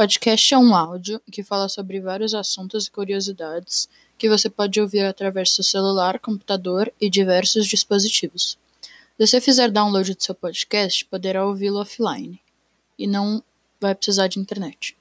Podcast é um áudio que fala sobre vários assuntos e curiosidades que você pode ouvir através do celular, computador e diversos dispositivos. Se você fizer download do seu podcast, poderá ouvi-lo offline e não vai precisar de internet.